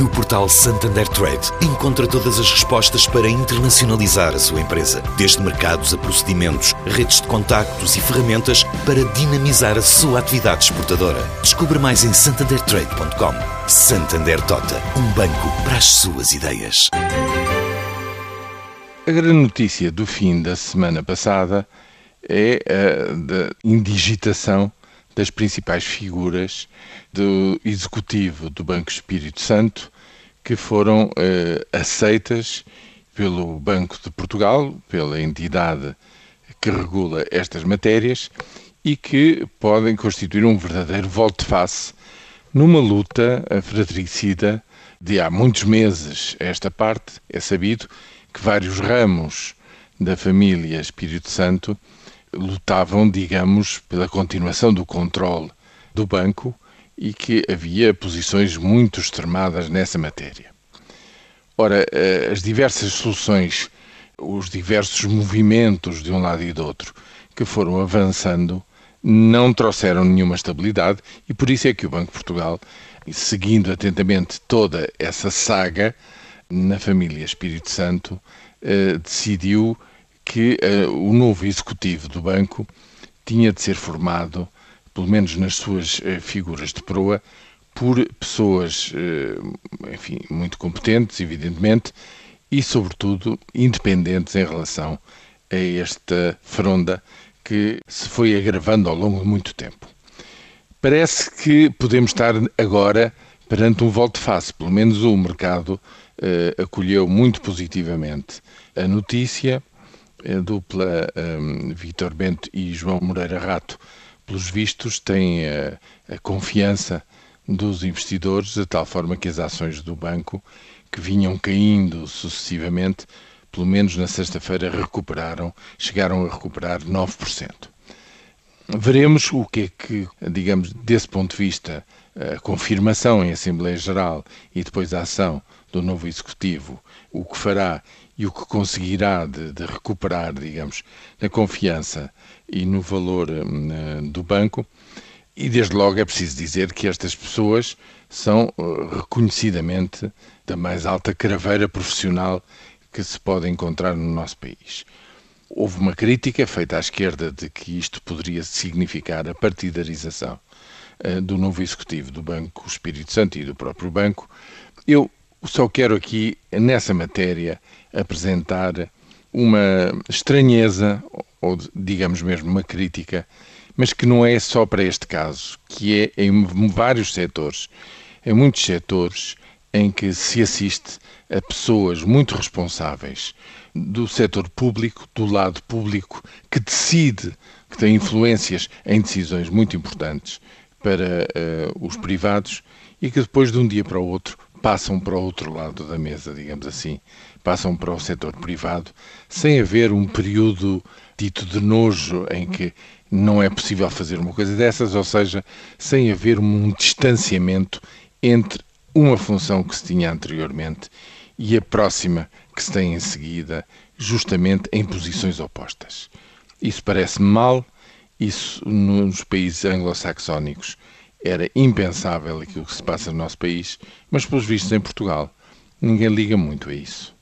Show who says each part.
Speaker 1: No portal Santander Trade, encontra todas as respostas para internacionalizar a sua empresa, desde mercados a procedimentos, redes de contactos e ferramentas para dinamizar a sua atividade exportadora. Descubra mais em santandertrade.com. Santander Tota, um banco para as suas ideias.
Speaker 2: A grande notícia do fim da semana passada é a da indigitação das principais figuras do executivo do Banco Espírito Santo que foram eh, aceitas pelo Banco de Portugal, pela entidade que regula estas matérias e que podem constituir um verdadeiro volte-face numa luta fratricida de há muitos meses esta parte. É sabido que vários ramos da família Espírito Santo lutavam, digamos, pela continuação do controle do banco e que havia posições muito extremadas nessa matéria. Ora, eh, as diversas soluções, os diversos movimentos de um lado e do outro que foram avançando não trouxeram nenhuma estabilidade e por isso é que o Banco de Portugal, seguindo atentamente toda essa saga na família Espírito Santo, eh, decidiu que uh, o novo executivo do banco tinha de ser formado, pelo menos nas suas uh, figuras de proa, por pessoas, uh, enfim, muito competentes, evidentemente, e, sobretudo, independentes em relação a esta fronda que se foi agravando ao longo de muito tempo. Parece que podemos estar agora perante um volte-face, pelo menos o mercado acolheu muito positivamente a notícia a dupla um, Vítor Bento e João Moreira Rato, pelos vistos, têm a, a confiança dos investidores, de tal forma que as ações do banco, que vinham caindo sucessivamente, pelo menos na sexta-feira recuperaram, chegaram a recuperar 9%. Veremos o que é que, digamos, desse ponto de vista, a confirmação em Assembleia Geral e depois a ação do novo Executivo, o que fará e o que conseguirá de, de recuperar, digamos, na confiança e no valor uh, do banco. E desde logo é preciso dizer que estas pessoas são uh, reconhecidamente da mais alta craveira profissional que se pode encontrar no nosso país. Houve uma crítica feita à esquerda de que isto poderia significar a partidarização uh, do novo executivo do Banco Espírito Santo e do próprio banco. Eu só quero aqui, nessa matéria, apresentar uma estranheza, ou digamos mesmo uma crítica, mas que não é só para este caso, que é em vários setores, em muitos setores em que se assiste a pessoas muito responsáveis do setor público, do lado público, que decide, que tem influências em decisões muito importantes para uh, os privados e que depois de um dia para o outro passam para o outro lado da mesa, digamos assim, passam para o setor privado, sem haver um período dito de nojo em que não é possível fazer uma coisa dessas, ou seja, sem haver um distanciamento entre uma função que se tinha anteriormente e a próxima que se tem em seguida, justamente em posições opostas. Isso parece-me mal, isso nos países anglo-saxónicos era impensável aquilo que se passa no nosso país, mas pelos vistos em Portugal ninguém liga muito a isso.